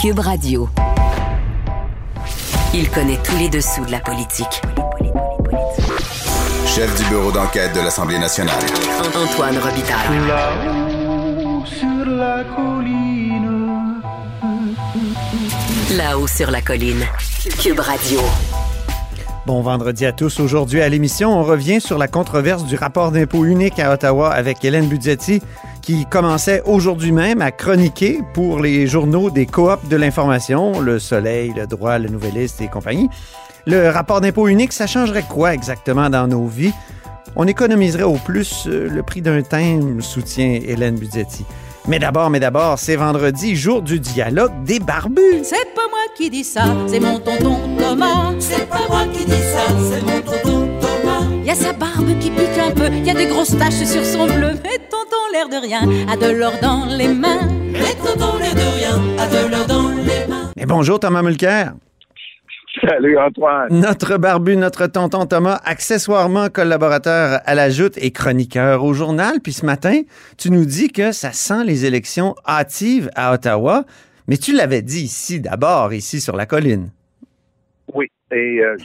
Cube Radio. Il connaît tous les dessous de la politique. Chef du bureau d'enquête de l'Assemblée nationale. Antoine Robitaille. Là-haut sur la colline. Là-haut sur la colline. Cube Radio. Bon vendredi à tous. Aujourd'hui à l'émission, on revient sur la controverse du rapport d'impôt unique à Ottawa avec Hélène Budzetti qui commençait aujourd'hui même à chroniquer pour les journaux des coops de l'information, Le Soleil, Le Droit, Le Nouvelliste et compagnie. Le rapport d'impôt unique, ça changerait quoi exactement dans nos vies? On économiserait au plus euh, le prix d'un thème, soutient Hélène Budzetti. Mais d'abord, mais d'abord, c'est vendredi, jour du dialogue des barbus. C'est pas moi qui dis ça, c'est mon tonton Thomas. C'est pas moi qui dis ça, c'est mon tonton Thomas. Y a sa barbe qui pique un peu, y a des grosses taches sur son bleu. L'air de rien, a de l'or dans les mains. L'air de rien, a de l'or dans les mains. Mais bonjour Thomas Mulcair. Salut Antoine. Notre barbu, notre tonton Thomas, accessoirement collaborateur à la Joute et chroniqueur au journal. Puis ce matin, tu nous dis que ça sent les élections hâtives à Ottawa. Mais tu l'avais dit ici d'abord, ici sur la colline. Oui, et euh,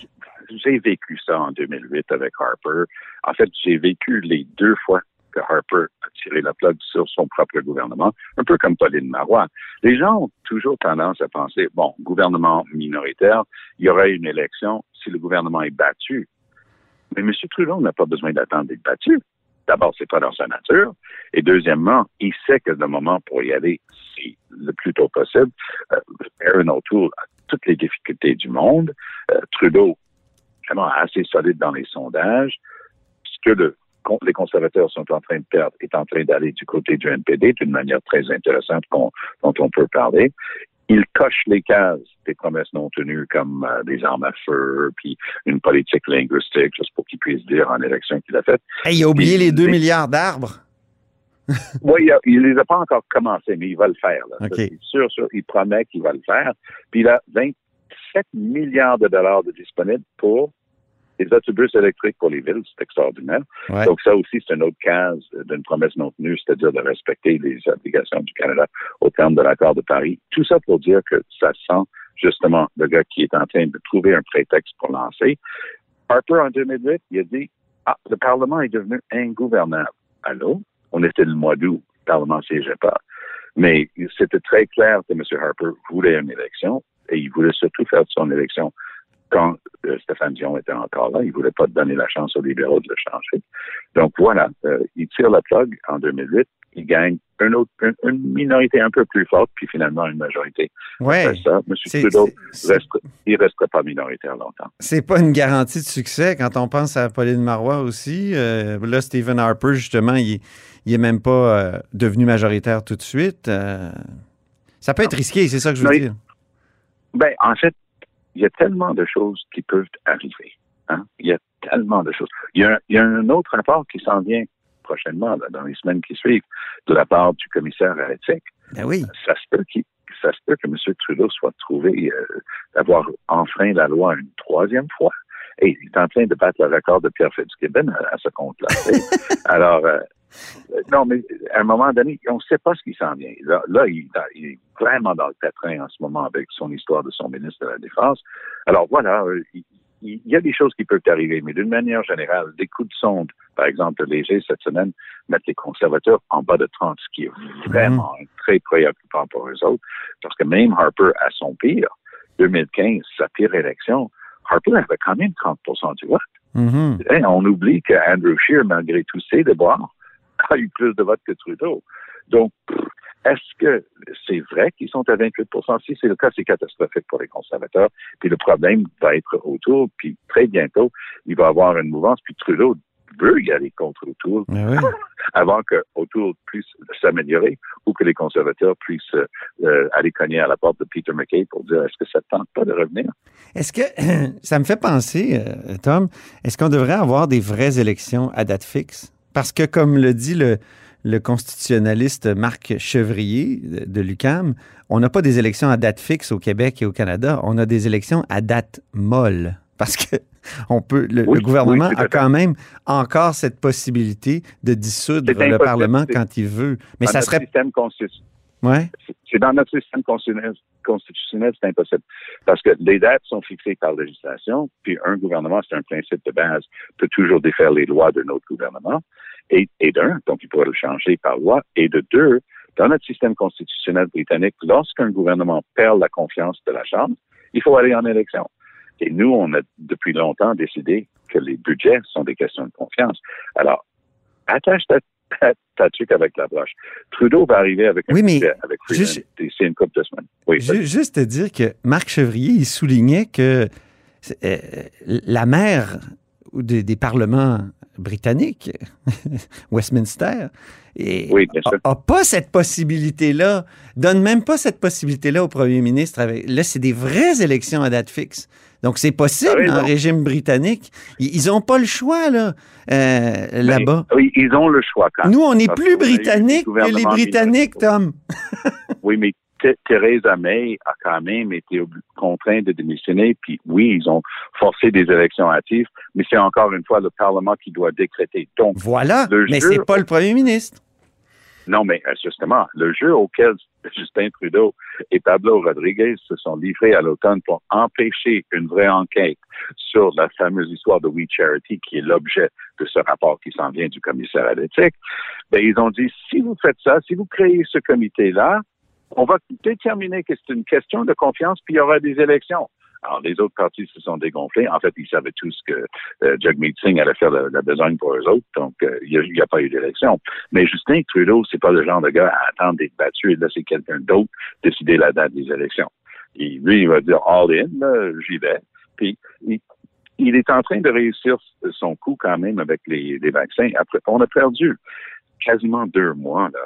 j'ai vécu ça en 2008 avec Harper. En fait, j'ai vécu les deux fois Harper a tiré la plug sur son propre gouvernement, un peu comme Pauline Marois. Les gens ont toujours tendance à penser, bon, gouvernement minoritaire, il y aurait une élection si le gouvernement est battu. Mais M. Trudeau n'a pas besoin d'attendre d'être battu. D'abord, c'est pas dans sa nature. Et deuxièmement, il sait que le moment pour y aller, c'est le plus tôt possible. Euh, Aaron O'Toole a toutes les difficultés du monde. Euh, Trudeau, vraiment assez solide dans les sondages. Ce que le les conservateurs sont en train de perdre est en train d'aller du côté du NPD d'une manière très intéressante dont on peut parler. Il coche les cases des promesses non tenues comme euh, des armes à feu, puis une politique linguistique, juste pour qu'il puisse dire en élection qu'il a fait. Hey, il a oublié les 2 milliards d'arbres. oui, il ne les a pas encore commencé, mais il va le faire. Là. Okay. Sûr, sûr, il promet qu'il va le faire. Puis il a 27 milliards de dollars de disponibles pour les autobus électriques pour les villes, c'est extraordinaire. Ouais. Donc ça aussi, c'est une autre case d'une promesse non tenue, c'est-à-dire de respecter les obligations du Canada au terme de l'accord de Paris. Tout ça pour dire que ça sent justement le gars qui est en train de trouver un prétexte pour lancer. Harper, en 2008, il a dit, ah, le Parlement est devenu ingouvernable. Allô? On était le mois d'août, le Parlement ne siégeait pas. Mais c'était très clair que M. Harper voulait une élection et il voulait surtout faire de son élection quand euh, Stéphane Dion était encore là. Il ne voulait pas donner la chance aux libéraux de le changer. Donc voilà, euh, il tire la plug en 2008. Il gagne une, autre, une, une, minorité un peu plus forte, puis finalement une majorité. M. Trudeau, reste, il ne restera pas minoritaire longtemps. C'est pas une garantie de succès quand on pense à Pauline Marois aussi. Euh, là, Stephen Harper, justement, il, il est même pas euh, devenu majoritaire tout de suite. Ça peut être risqué, c'est ça que je veux Mais, dire. Ben, en fait, il y a tellement de choses qui peuvent arriver. Hein? Il y a tellement de choses. Il y a, il y a un autre rapport qui s'en vient prochainement, là, dans les semaines qui suivent, de la part du commissaire à l'éthique. Ben oui. Ça se peut qu'il ça se peut que M. Trudeau soit trouvé euh, d'avoir enfreint la loi une troisième fois. Et il est en train de battre le record de Pierre Fitzgibbon à, à ce compte-là. Alors, euh, non, mais à un moment donné, on ne sait pas ce qui s'en vient. Là, là il, il, est vraiment dans le pétrin en ce moment avec son histoire de son ministre de la Défense. Alors voilà, il, il y a des choses qui peuvent arriver, mais d'une manière générale, des coups de sonde, par exemple, léger cette semaine, mettent les conservateurs en bas de 30, ce qui est vraiment mmh. très préoccupant pour eux autres, parce que même Harper, à son pire, 2015, sa pire élection, Harper avait quand même 30% du vote. Et on oublie que Andrew Scheer, malgré tous ses déboires, a eu plus de votes que Trudeau. Donc, est-ce que c'est vrai qu'ils sont à 28% Si c'est le cas, c'est catastrophique pour les conservateurs. Puis le problème va être autour, puis très bientôt, il va y avoir une mouvance, puis Trudeau veut y aller contre oui. avant que O'Toole puisse s'améliorer ou que les conservateurs puissent euh, aller cogner à la porte de Peter McKay pour dire est-ce que ça ne tente pas de revenir? Est-ce que ça me fait penser, euh, Tom, est-ce qu'on devrait avoir des vraies élections à date fixe? Parce que, comme le dit le, le constitutionnaliste Marc Chevrier de l'UCAM, on n'a pas des élections à date fixe au Québec et au Canada, on a des élections à date molle. Parce que on peut, le, oui, le gouvernement oui, a quand même encore cette possibilité de dissoudre le Parlement quand il veut. Mais Dans ça serait. Système Ouais. C'est- dans notre système constitutionnel, c'est impossible. Parce que les dates sont fixées par législation, puis un gouvernement, c'est un principe de base, peut toujours défaire les lois d'un autre gouvernement, et, et d'un, donc il pourrait le changer par loi, et de deux, dans notre système constitutionnel britannique, lorsqu'un gouvernement perd la confiance de la Chambre, il faut aller en élection. Et nous, on a depuis longtemps décidé que les budgets sont des questions de confiance. Alors, attache ta, tuque avec la broche. Trudeau va arriver avec un Oui, mais avec juste- d'ici une couple de semaines. Oui, Ju- Juste te dire que Marc Chevrier, il soulignait que euh, la mère des, des parlements britanniques, Westminster, et Oui, bien sûr. a, a pas cette possibilité-là, donne même pas cette possibilité-là au premier ministre. Avec, là, c'est des vraies élections à date fixe. Donc, c'est possible Ah non. le régime britannique. Ils n'ont pas le choix, là, euh, là-bas. Oui, ils ont le choix quand Nous, on est plus britanniques que les Britanniques. Tom. Oui, mais Theresa May a quand même été contrainte de démissionner. Puis oui, ils ont forcé des élections hâtives, mais c'est encore une fois le Parlement qui doit décréter. Donc, Voilà, Le mais c'est pas le premier ministre. non, mais euh, justement, le jeu auquel Justin Trudeau et Pablo Rodriguez se sont livrés à l'automne pour empêcher une vraie enquête sur la fameuse histoire de We Charity, qui est l'objet de ce rapport qui s'en vient du commissaire à l'éthique, ben, ils ont dit, si vous faites ça, si vous créez ce comité-là, on va déterminer que c'est une question de confiance, puis il y aura des élections. Alors, les autres partis se sont dégonflés. En fait, ils savaient tous que euh, Jagmeet Singh allait faire la, la besogne pour eux autres, donc euh, il n'y a, pas eu d'élection. Mais Justin Trudeau, c'est pas le genre de gars à attendre d'être battu et laisser quelqu'un d'autre décider la date des élections. Lui, il va dire all in, j'y vais. Puis, il, il est en train de réussir son coup quand même avec les, les vaccins. Après, on a perdu quasiment deux mois là,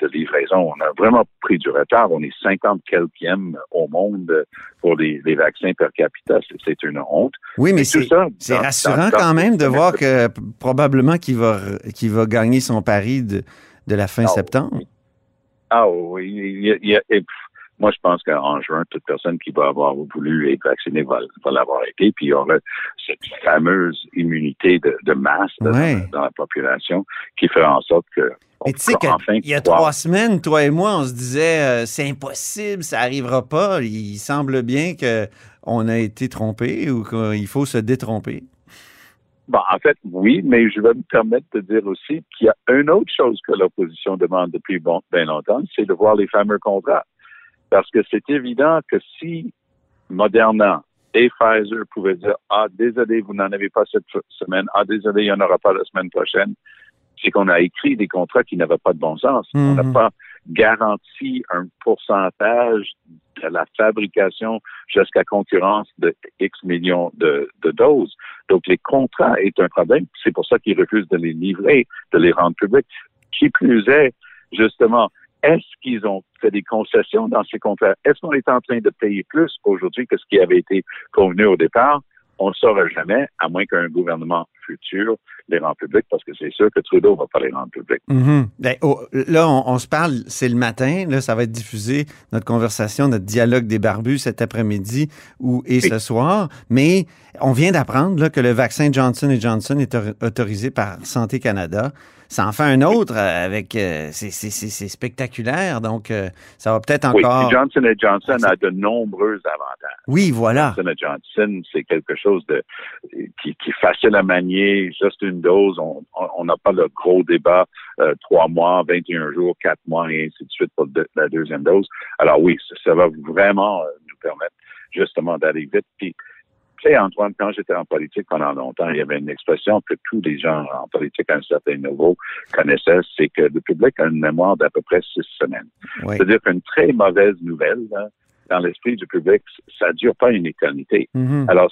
de livraison. On a vraiment pris du retard. On est 50 quelquième au monde pour les, les vaccins per capita. C'est une honte. Oui, mais c'est rassurant dans- quand même de voir que probablement qu'il va, qu'il va gagner son pari de, de la fin Ah, septembre. Ah oui, il y a- il pff, moi je pense qu'en juin, toute personne qui va avoir voulu être vaccinée va, va l'avoir été, puis il y aura cette fameuse immunité de, de masse Ouais. dans, dans la population qui fera en sorte que Mais tu sais peut enfin qu'il y a croire- trois semaines, toi et moi, on se disait euh, c'est impossible, ça arrivera pas. Il semble bien que on a été trompé ou qu'il faut se détromper. Bon, en fait, oui, mais je vais me permettre de dire aussi qu'il y a une autre chose que l'opposition demande depuis bon, bien longtemps, c'est de voir les fameux contrats. Parce que c'est évident que si Moderna et Pfizer pouvaient dire Ah, désolé, vous n'en avez pas cette semaine, ah, désolé, il n'y en aura pas la semaine prochaine, c'est qu'on a écrit des contrats qui n'avaient pas de bon sens. On n'a Mhm. pas garanti un pourcentage de la fabrication jusqu'à concurrence de X millions de, de doses. Donc, les contrats est un problème. C'est pour ça qu'ils refusent de les livrer, de les rendre publics. Qui plus est, justement, est-ce qu'ils ont fait des concessions dans ces contrats? Est-ce qu'on est en train de payer plus aujourd'hui que ce qui avait été convenu au départ? On ne le saura jamais, à moins qu'un gouvernement futur les rende publics, parce que c'est sûr que Trudeau va pas les rendre publics. Mhm. Ben, oh, là, on, on se parle, c'est le matin. Là, ça va être diffusé, notre conversation, notre dialogue des barbus cet après-midi ou, et ce soir. Mais on vient d'apprendre que le vaccin Johnson Johnson est or- autorisé par Santé Canada. Ça en fait un autre euh, avec. euh, c'est- spectaculaire. Donc, euh, ça va peut-être Oui, encore. puis Johnson Johnson Ah, a de nombreux avantages. Oui, voilà. Johnson Johnson, c'est quelque chose de qui, qui est facile à manier, juste une dose. On n'a pas le gros débat euh, trois mois, 21 jours, quatre mois et ainsi de suite pour de- la deuxième dose. Alors oui, ça, ça va vraiment nous permettre justement d'aller vite. Puis, sais, Antoine, quand j'étais en politique pendant longtemps, il y avait une expression que tous les gens en politique à un certain niveau connaissaient, c'est que le public a une mémoire d'à peu près six semaines. Oui. C'est-à-dire qu'une très mauvaise nouvelle, là, dans l'esprit du public, ça dure pas une éternité. Mhm. Alors,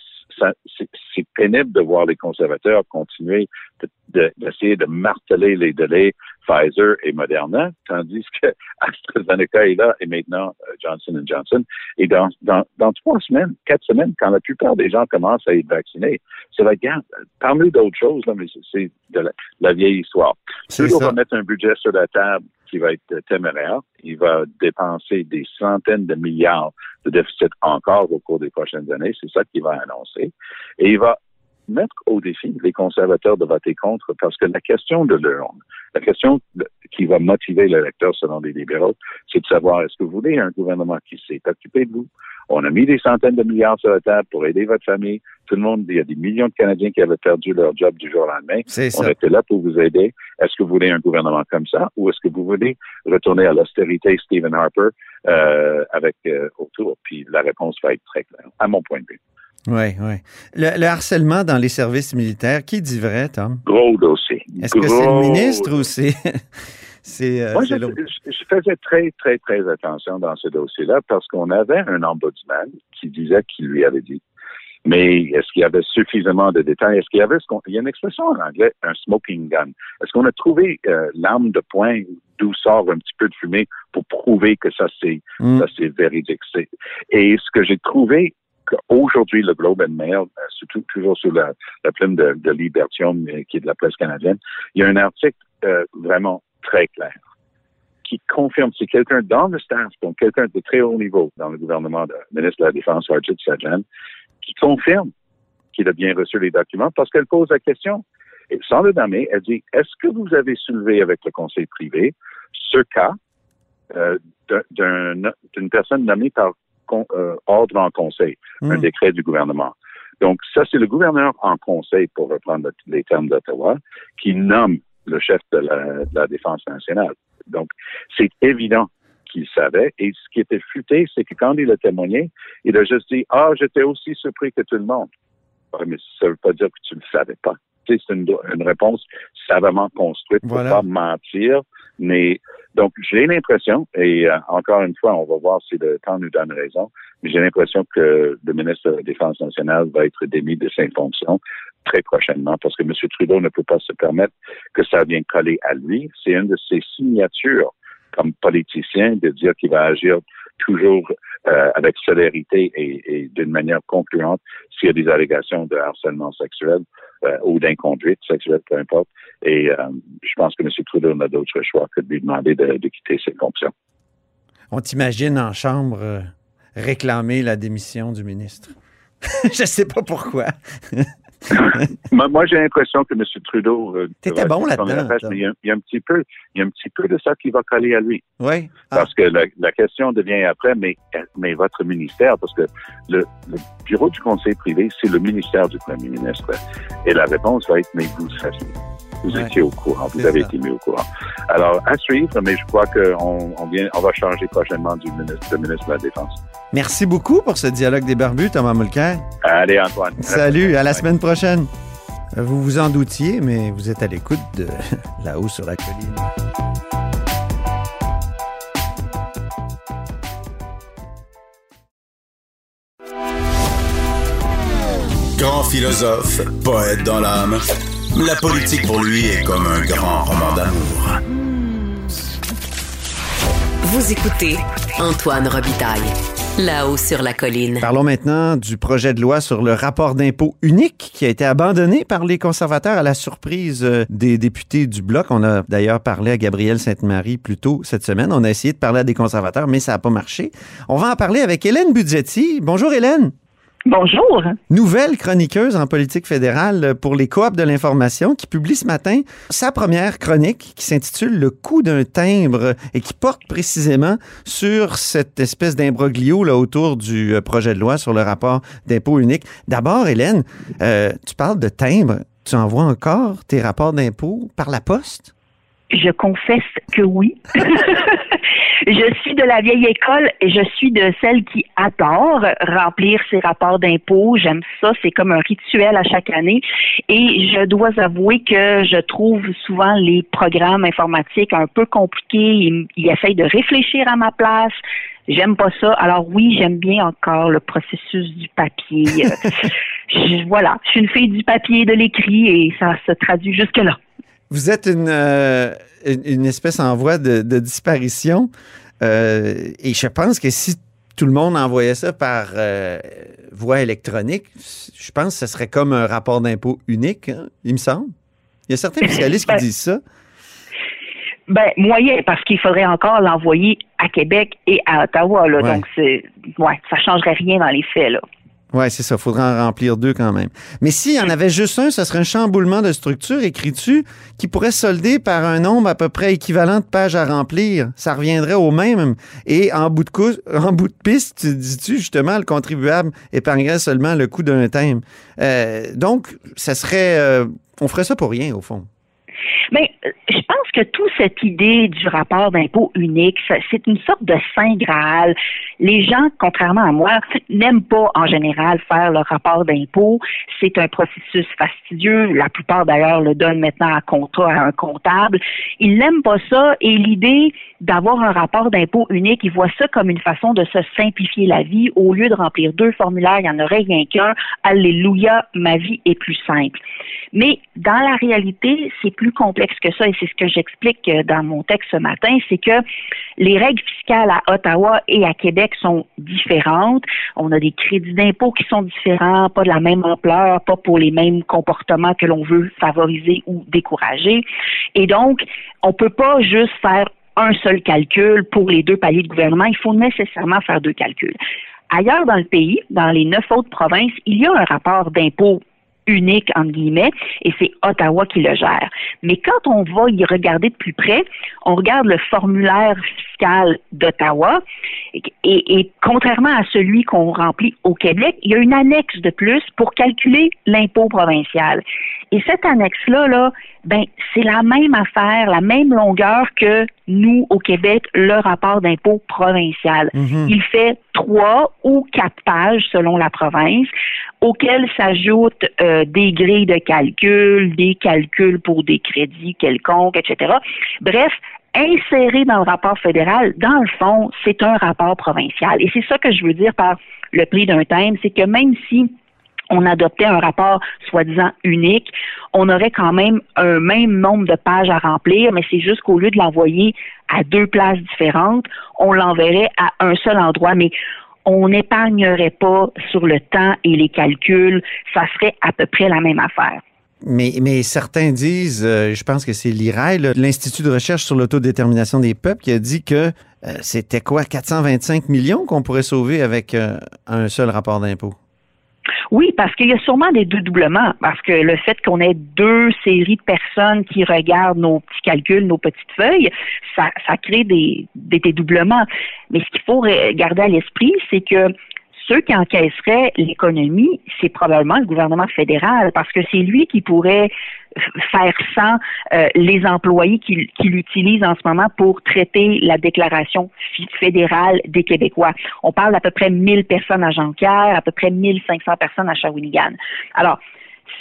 c'est pénible de voir les conservateurs continuer de- de- d'essayer de, marteler les délais Pfizer et Moderna, tandis que AstraZeneca est là et maintenant euh, Johnson Johnson. Et dans, dans, dans trois semaines, quatre semaines, quand la plupart des gens commencent à être vaccinés, c'est la garde. Parmi d'autres choses, là, mais c'est- de la, la vieille histoire. Trudeau ça. va mettre un budget sur la table qui va être téméraire. Il va dépenser des centaines de milliards de déficit encore au cours des prochaines années. C'est ça qu'il va annoncer. Et il va mettre au défi les conservateurs de voter contre parce que la question de l'urne, la question qui va motiver l'électeur selon les libéraux, c'est de savoir est-ce que vous voulez un gouvernement qui s'est occupé de vous? On a mis des centaines de milliards sur la table pour aider votre famille. Tout le monde, il y a des millions de Canadiens qui avaient perdu leur job du jour au lendemain. On était là pour vous aider. Est-ce que vous voulez un gouvernement comme ça ou est-ce que vous voulez retourner à l'austérité Stephen Harper euh, avec euh, autour? Puis la réponse va être très claire, à mon point de vue. Oui, oui. Le, le harcèlement dans les services militaires, qui dit vrai, Tom? Gros dossier. Est-ce que c'est le ministre ou c'est. c'est euh, Moi, je, je- faisais très, très, très attention dans ce dossier-là parce qu'on avait un ombudsman qui disait qu'il lui avait dit. Mais est-ce qu'il y avait suffisamment de détails? Est-ce qu'il y avait ce qu'on, il y a une expression en anglais, un smoking gun. Est-ce qu'on a trouvé euh, l'arme de poing d'où sort un petit peu de fumée pour prouver que ça c'est, Hmm. ça c'est véridique? Et ce que j'ai trouvé qu'aujourd'hui, le Globe and Mail, euh, surtout toujours sous la, la plume de, de Libertium, euh, qui est de la presse canadienne, il y a un article euh, vraiment très clair qui confirme, c'est quelqu'un dans le staff, donc quelqu'un de très haut niveau dans le gouvernement de ministre de la Défense, Arjit Sajjan, qui confirme qu'il a bien reçu les documents parce qu'elle pose la question. Et sans le nommer, elle dit, est-ce que vous avez soulevé avec le conseil privé ce cas euh, d'un- d'un- d'une personne nommée par con- euh, ordre en conseil, un Hmm. décret du gouvernement. Donc, ça, c'est le gouverneur en conseil, pour reprendre les termes d'Ottawa, qui nomme le chef de la, de la Défense nationale. Donc, c'est évident qu'il savait. Et ce qui était futé, c'est que quand il a témoigné, il a juste dit, ah, j'étais aussi surpris que tout le monde. Ouais, mais ça veut pas dire que tu ne le savais pas. C'est une, une réponse savamment construite pour Voilà. pas mentir. Mais donc, j'ai l'impression, et euh, encore une fois, on va voir si le temps nous donne raison, mais j'ai l'impression que le ministre de la Défense nationale va être démis de ses fonctions très prochainement parce que M. Trudeau ne peut pas se permettre que ça vienne coller à lui. C'est une de ses signatures comme politicien de dire qu'il va agir toujours euh, avec célérité et, d'une manière concluante s'il y a des allégations de harcèlement sexuel euh, ou d'inconduite sexuelle, peu importe. Et euh, je pense que M. Trudeau n'a d'autre choix que de lui demander de, de quitter ses fonctions. On t'imagine en chambre réclamer la démission du ministre. Je sais pas pourquoi. moi, j'ai l'impression que M. Trudeau. euh, T'étais bon là-dedans, le il y, a, il y a un petit peu, il y a un petit peu de ça qui va coller à lui. Oui. Ah, Parce que la, la question devient après, mais, mais votre ministère, parce que le, le bureau du conseil privé, c'est le ministère du premier ministre. Et la réponse va être, mais vous saviez. Vous Ouais. étiez au courant, vous avez ça. été mis au courant. Alors, à suivre, mais je crois qu'on on vient, on va changer prochainement du ministre de la Défense. Merci beaucoup pour ce dialogue des barbus, Thomas Mulcair. Allez, Antoine. Salut, à la semaine prochaine. Vous vous en doutiez, mais vous êtes à l'écoute de là-haut sur la colline. Grand philosophe, poète dans l'âme, la politique pour lui est comme un grand roman d'amour. Vous écoutez Antoine Robitaille, là-haut sur la colline. Parlons maintenant du projet de loi sur le rapport d'impôt unique qui a été abandonné par les conservateurs à la surprise euh, des députés du Bloc. On a d'ailleurs parlé à Gabrielle Sainte-Marie plus tôt cette semaine. On a essayé de parler à des conservateurs, mais ça n'a pas marché. On va en parler avec Hélène Budgetti. Bonjour Hélène. Bonjour. Nouvelle chroniqueuse en politique fédérale pour les coops de l'information qui publie ce matin sa première chronique qui s'intitule Le coût d'un timbre et qui porte précisément sur cette espèce d'imbroglio autour du euh, projet de loi sur le rapport d'impôt unique. D'abord, Hélène, euh, tu parles de timbre. Tu envoies encore tes rapports d'impôt par la poste? Je confesse que oui. je suis de la vieille école et je suis de celle qui adore remplir ses rapports d'impôts. J'aime ça, c'est comme un rituel à chaque année. Et je dois avouer que je trouve souvent les programmes informatiques un peu compliqués. Ils, essayent de réfléchir à ma place. J'aime pas ça. Alors oui, j'aime bien encore le processus du papier. Voilà, je suis une fille du papier et de l'écrit et ça se traduit jusque-là. Vous êtes une, euh, une, une espèce en voie de, de disparition. Euh, et je pense que si tout le monde envoyait ça par euh, voie électronique, je pense que ce serait comme un rapport d'impôt unique, hein, il me semble. Il y a certains fiscalistes qui Ben, disent ça. Ben, moyen, parce qu'il faudrait encore l'envoyer à Québec et à Ottawa, là. Ouais. Donc, c'est, ouais, ça changerait rien dans les faits, là. Oui, c'est ça. Il faudra en remplir deux quand même. Mais s'il y en avait juste un, ce serait un chamboulement de structure, écris-tu, qui pourrait solder par un nombre à peu près équivalent de pages à remplir. Ça reviendrait au même. Et en bout de, en bout de piste, tu dis-tu, justement, le contribuable épargnerait seulement le coût d'un thème. Euh, donc, ça serait... Euh, on ferait ça pour rien, au fond. Euh, je pense que toute cette idée du rapport d'impôt unique, c'est une sorte de saint graal. Les gens, contrairement à moi, n'aiment pas en général faire le rapport d'impôt. C'est un processus fastidieux. La plupart d'ailleurs le donnent maintenant à contrat à un comptable. Ils n'aiment pas ça et l'idée d'avoir un rapport d'impôt unique, ils voient ça comme une façon de se simplifier la vie. Au lieu de remplir deux formulaires, il n'y en aurait rien qu'un. Alléluia, ma vie est plus simple. Mais dans la réalité, c'est plus complexe que ça et c'est ce que j'explique euh, dans mon texte ce matin, c'est que les règles fiscales à Ottawa et à Québec sont différentes. On a des crédits d'impôt qui sont différents, pas de la même ampleur, pas pour les mêmes comportements que l'on veut favoriser ou décourager. Et donc, on peut pas juste faire un seul calcul pour les deux paliers de gouvernement. Il faut nécessairement faire deux calculs. Ailleurs dans le pays, dans les neuf autres provinces, il y a un rapport d'impôt unique, entre guillemets, et c'est Ottawa qui le gère. Mais quand on va y regarder de plus près, on regarde le formulaire fiscal d'Ottawa, et, et, contrairement à celui qu'on remplit au Québec, il y a une annexe de plus pour calculer l'impôt provincial. Et cette annexe-là, là, ben, c'est la même affaire, la même longueur que nous, au Québec, le rapport d'impôt provincial. Mhm. Il fait trois ou quatre pages selon la province, auxquelles s'ajoutent euh, des grilles de calcul, des calculs pour des crédits quelconques, etc. Bref, inséré dans le rapport fédéral, dans le fond, c'est un rapport provincial. Et c'est ça que je veux dire par le prix d'un thème, c'est que même si on adoptait un rapport soi-disant unique, on aurait quand même un même nombre de pages à remplir, mais c'est juste qu'au lieu de l'envoyer à deux places différentes, on l'enverrait à un seul endroit. Mais on n'épargnerait pas sur le temps et les calculs, ça serait à peu près la même affaire. Mais, certains disent, euh, je pense que c'est l'IRAI, l'Institut de recherche sur l'autodétermination des peuples, qui a dit que euh, c'était quoi, 425 millions qu'on pourrait sauver avec euh, un seul rapport d'impôt? Oui, parce qu'il y a sûrement des dédoublements, parce que le fait qu'on ait deux séries de personnes qui regardent nos petits calculs, nos petites feuilles, ça, ça crée des, des dédoublements. Mais ce qu'il faut garder à l'esprit, c'est que ceux qui encaisseraient l'économie, c'est probablement le gouvernement fédéral, parce que c'est lui qui pourrait faire sans euh, les employés qui, qui l'utilisent en ce moment pour traiter la déclaration fédérale des Québécois. On parle d'à peu près 1000 personnes à Jonquière, à peu près 1500 personnes à Shawinigan. Alors,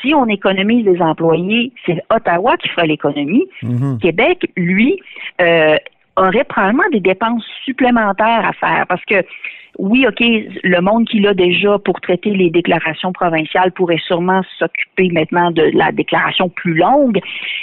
si on économise les employés, c'est Ottawa qui fera l'économie. Mm-hmm. Québec, lui, euh, aurait probablement des dépenses supplémentaires à faire parce que oui, OK, le monde qu'il a déjà pour traiter les déclarations provinciales pourrait sûrement s'occuper maintenant de la déclaration plus longue,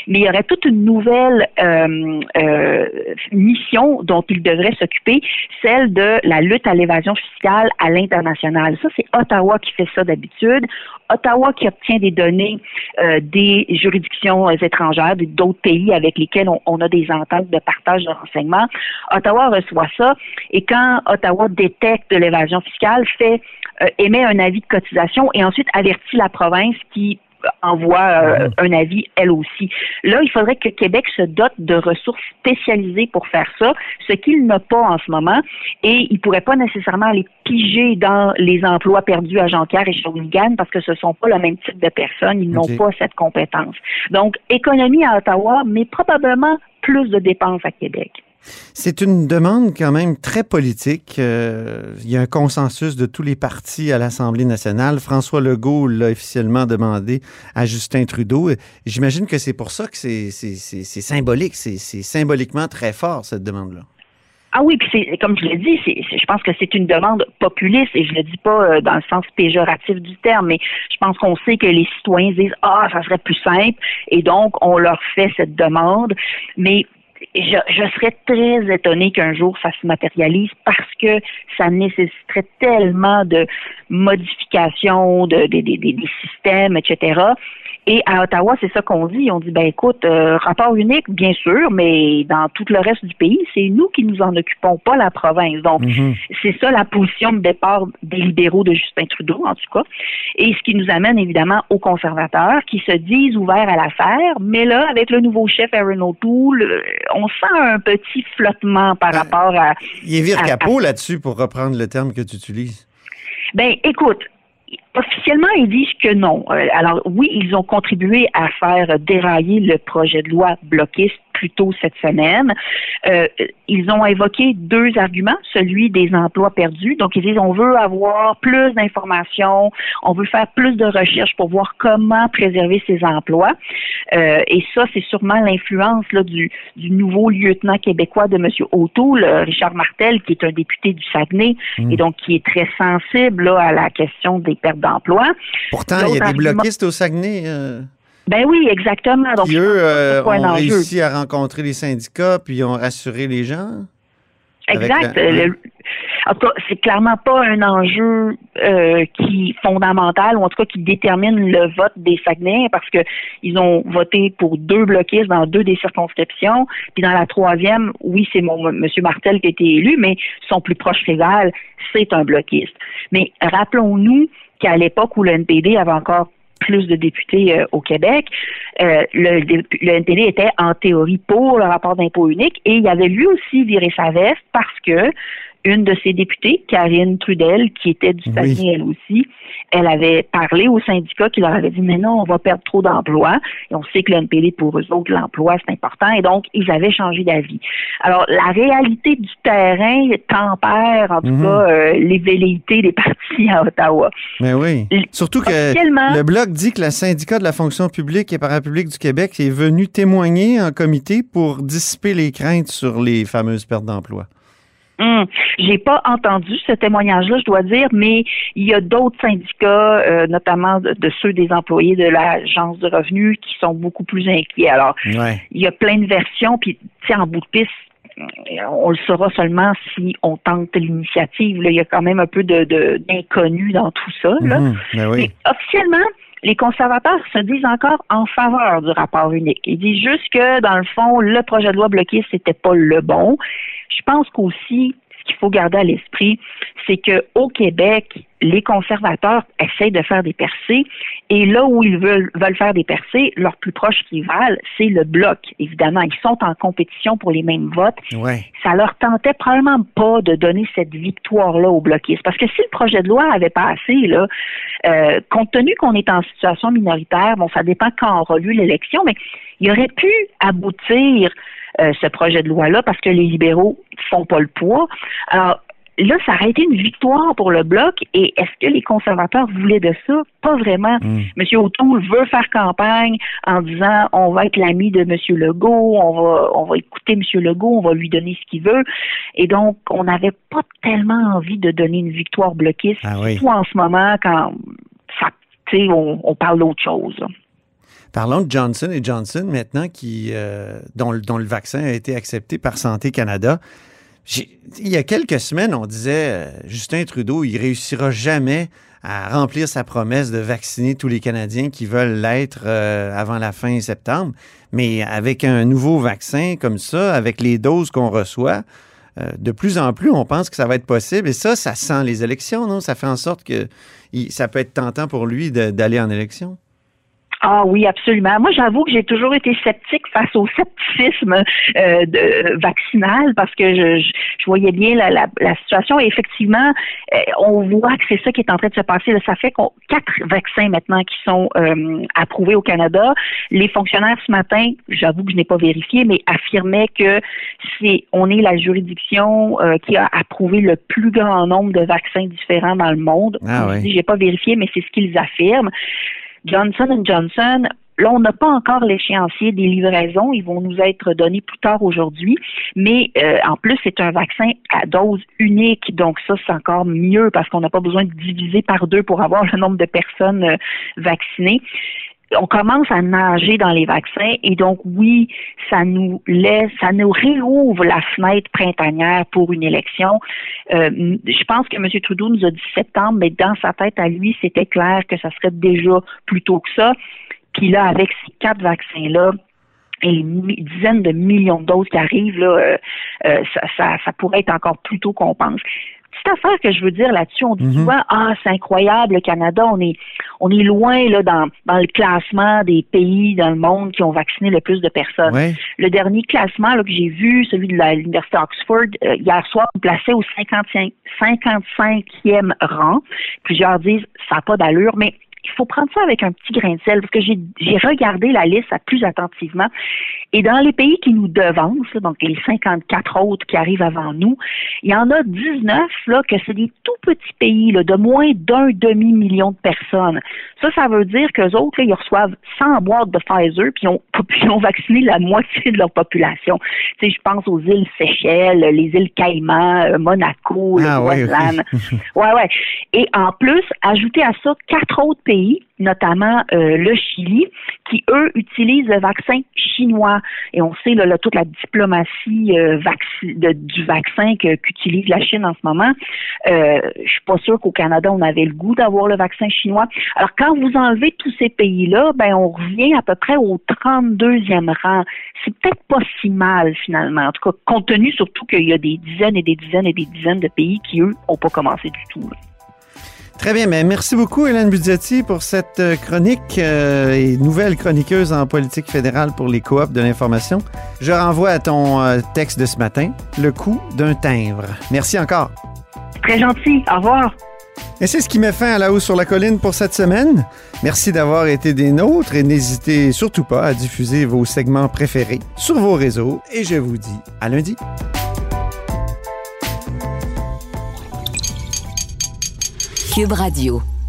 mais il y aurait toute une nouvelle euh, euh, mission dont il devrait s'occuper, celle de la lutte à l'évasion fiscale à l'international. Ça, c'est Ottawa qui fait ça d'habitude. Ottawa qui obtient des données euh, des juridictions étrangères, d'autres pays avec lesquels on, on, a des ententes de partage de renseignements. Ottawa reçoit ça et quand Ottawa détecte de l'évasion fiscale, fait euh, émet un avis de cotisation et ensuite avertit la province qui envoie euh, mhm. un avis elle aussi. Là, il faudrait que Québec se dote de ressources spécialisées pour faire ça, ce qu'il n'a pas en ce moment, et il pourrait pas nécessairement aller piger dans les emplois perdus à Jonquière et Shawinigan parce que ce sont pas le même type de personnes, ils n'ont pas cette compétence. Donc, économie à Ottawa, mais probablement plus de dépenses à Québec. C'est une demande quand même très politique. Euh, il y a un consensus de tous les partis à l'Assemblée nationale. François Legault l'a officiellement demandé à Justin Trudeau. J'imagine que c'est pour ça que c'est symbolique. C'est symboliquement très fort, cette demande-là. Ah oui, puis comme je l'ai dit, je pense que c'est une demande populiste et je le dis pas euh, dans le sens péjoratif du terme, mais je pense qu'on sait que les citoyens disent ah ça serait plus simple et donc on leur fait cette demande, mais je, je, serais très étonnée qu'un jour ça se matérialise parce que ça nécessiterait tellement de modifications de, des, systèmes, etc. Et à Ottawa, c'est ça qu'on dit. On dit, ben écoute, euh, rapport unique, bien sûr, mais dans tout le reste du pays, c'est nous qui nous en occupons, pas la province. Donc, Mhm. c'est ça la position de départ des libéraux de Justin Trudeau, en tout cas. Et ce qui nous amène évidemment aux conservateurs qui se disent ouverts à l'affaire, mais là, avec le nouveau chef Aaron O'Toole, euh, on sent un petit flottement par rapport à Il est vire à- capot là-dessus, pour reprendre le terme que tu utilises. Ben, écoute, officiellement, ils disent que non. Euh, alors, oui, ils ont contribué à faire dérailler le projet de loi bloquiste plus tôt cette semaine. Euh, ils ont évoqué deux arguments, celui des emplois perdus. Donc, ils disent on veut avoir plus d'informations, on veut faire plus de recherches pour voir comment préserver ces emplois. Euh, et ça, c'est sûrement l'influence du, du nouveau lieutenant québécois de M. O'Toole, euh, Richard Martel, qui est un député du Saguenay Mm. et donc qui est très sensible là, à la question des pertes d'emploi. Pourtant, il y a des bloquistes au Saguenay euh, Ben oui, exactement. Donc, pense eux, euh, ont réussi à rencontrer les syndicats, puis ils ont rassuré les gens. Exact. la- Euh, le- en tout cas, c'est clairement pas un enjeu euh, qui fondamental ou en tout cas qui détermine le vote des Saguenayens parce que ils ont voté pour deux bloquistes dans deux des circonscriptions, puis dans la troisième, oui, c'est mon Monsieur Martel qui a été élu, mais son plus proche rival, c'est un bloquiste. Mais rappelons-nous qu'à l'époque où le NPD avait encore plus de députés euh, au Québec. Euh, le, le NPD était en théorie pour le rapport d'impôt unique et il avait lui aussi viré sa veste parce que une de ses députées, Karine Trudel, qui était du Oui. Saguenay elle aussi, elle avait parlé aux syndicats qui leur avaient dit mais non, on va perdre trop d'emplois. Et on sait que le NPD, pour eux autres, l'emploi, c'est important. Et donc, ils avaient changé d'avis. Alors, la réalité du terrain tempère, en tout Mhm. cas, euh, les velléités des partis à Ottawa. Mais oui. L- Surtout que le Bloc dit que le syndicat de la fonction publique et parapublique du Québec est venu témoigner en comité pour dissiper les craintes sur les fameuses pertes d'emploi. Hum, J'ai pas entendu ce témoignage-là, je dois dire, mais il y a d'autres syndicats, euh, notamment de, de ceux des employés de l'agence de revenus, qui sont beaucoup plus inquiets. Alors, Ouais. il y a plein de versions, puis en bout de piste, on le saura seulement si on tente l'initiative. Il y a quand même un peu de de- d'inconnu dans tout ça. Là. Mhm. Ben oui. Mais officiellement, les conservateurs se disent encore en faveur du rapport unique. Ils disent juste que, dans le fond, le projet de loi bloqué, c'était pas le bon. Je pense qu'aussi, ce qu'il faut garder à l'esprit, c'est que au Québec, les conservateurs essayent de faire des percées et là où ils veulent, veulent faire des percées, leur plus proche rival, c'est le bloc. Évidemment, ils sont en compétition pour les mêmes votes Ouais. ça leur tentait probablement pas de donner cette victoire-là aux bloquistes. Parce que si le projet de loi avait passé, là, euh, compte tenu qu'on est en situation minoritaire, bon, ça dépend quand aura lieu l'élection, mais il aurait pu aboutir euh, ce projet de loi-là parce que les libéraux font pas le poids. Alors, là, ça aurait été une victoire pour le bloc. Et est-ce que les conservateurs voulaient de ça? Pas vraiment. Mm. M. O'Toole veut faire campagne en disant on va être l'ami de M. Legault, on va, on va écouter M. Legault, on va lui donner ce qu'il veut. Et donc, on n'avait pas tellement envie de donner une victoire bloquiste, Ah oui. surtout en ce moment quand ça, tu sais, on, on parle d'autre chose. Parlons de Johnson et Johnson maintenant, euh, dont, le- vaccin a été accepté par Santé Canada. Il y a quelques semaines, on disait euh, Justin Trudeau, il réussira jamais à remplir sa promesse de vacciner tous les Canadiens qui veulent l'être euh, avant la fin septembre. Mais avec un nouveau vaccin comme ça, avec les doses qu'on reçoit, de plus en plus, on pense que ça va être possible. Et ça, ça sent les élections, non? Ça fait en sorte que ça peut être tentant pour lui d'aller en élection? Ah oui, absolument. Moi, j'avoue que j'ai toujours été sceptique face au scepticisme euh, de, vaccinal parce que je, je, je voyais bien la, la, la situation et effectivement, euh, on voit que c'est ça qui est en train de se passer. Là, ça fait qu'on quatre vaccins maintenant qui sont euh, approuvés au Canada. Les fonctionnaires ce matin, j'avoue que je n'ai pas vérifié, mais affirmaient que c'est on est la juridiction euh, qui a approuvé le plus grand nombre de vaccins différents dans le monde. Ah Comme je j'ai pas vérifié, mais c'est ce qu'ils affirment. Johnson Johnson, là, on n'a pas encore l'échéancier des livraisons. Ils vont nous être donnés plus tard aujourd'hui. Mais euh, en plus, c'est un vaccin à dose unique. Donc ça, c'est encore mieux parce qu'on n'a pas besoin de diviser par deux pour avoir le nombre de personnes euh, vaccinées. On commence à nager dans les vaccins et donc oui, ça nous laisse, ça nous réouvre la fenêtre printanière pour une élection. Euh, je pense que M. Trudeau nous a dit septembre, mais dans sa tête à lui, c'était clair que ça serait déjà plus tôt que ça. Puis là, avec ces quatre vaccins-là, et les dizaines de millions de doses qui arrivent, là, euh, euh, ça, ça, ça pourrait être encore plus tôt qu'on pense petite affaire que je veux dire là-dessus, on dit mhm. souvent ah c'est incroyable le Canada, on est on est loin là dans dans le classement des pays dans le monde qui ont vacciné le plus de personnes. Le dernier classement là, que j'ai vu, celui de l'université Oxford euh, hier soir, on plaçait au 55 55e rang. Plusieurs disent ça n'a pas d'allure, mais il faut prendre ça avec un petit grain de sel parce que j'ai regardé la liste plus attentivement. Et dans les pays qui nous devancent, donc les 54 autres qui arrivent avant nous, il y en a 19 là, que c'est des tout petits pays là, de moins d'un demi-million de personnes. Ça, ça veut dire qu'eux autres, là, ils reçoivent 100 boîtes de Pfizer puis ont, puis ont vacciné la moitié de leur population. Tu sais, je pense aux îles Seychelles, les îles Caïmans, euh, Monaco, le ah, ouais, ouais, ouais. Et en plus, ajouter à ça quatre autres pays notamment euh, le Chili, qui, eux, utilisent le vaccin chinois. Et on sait là, toute la diplomatie euh, du vaccin qu'utilise la Chine en ce moment. Euh, je suis pas sûre qu'au Canada, on avait le goût d'avoir le vaccin chinois. Alors, quand vous enlevez tous ces pays-là, ben on revient à peu près au 32e rang. C'est peut-être pas si mal, finalement. En tout cas, compte tenu surtout qu'il y a des dizaines et des dizaines et des dizaines de pays qui, eux, n'ont pas commencé du tout. Très bien, mais merci beaucoup Hélène Budgetti pour cette euh, chronique euh, et nouvelle chroniqueuse en politique fédérale pour les coops de l'information. Je renvoie à ton euh, texte de ce matin, le coût d'un timbre. Merci encore. Très gentil, au revoir. Et c'est ce qui met fin à la hausse sur la colline pour cette semaine. Merci d'avoir été des nôtres et n'hésitez surtout pas à diffuser vos segments préférés sur vos réseaux et je vous dis à lundi. Cube Radio.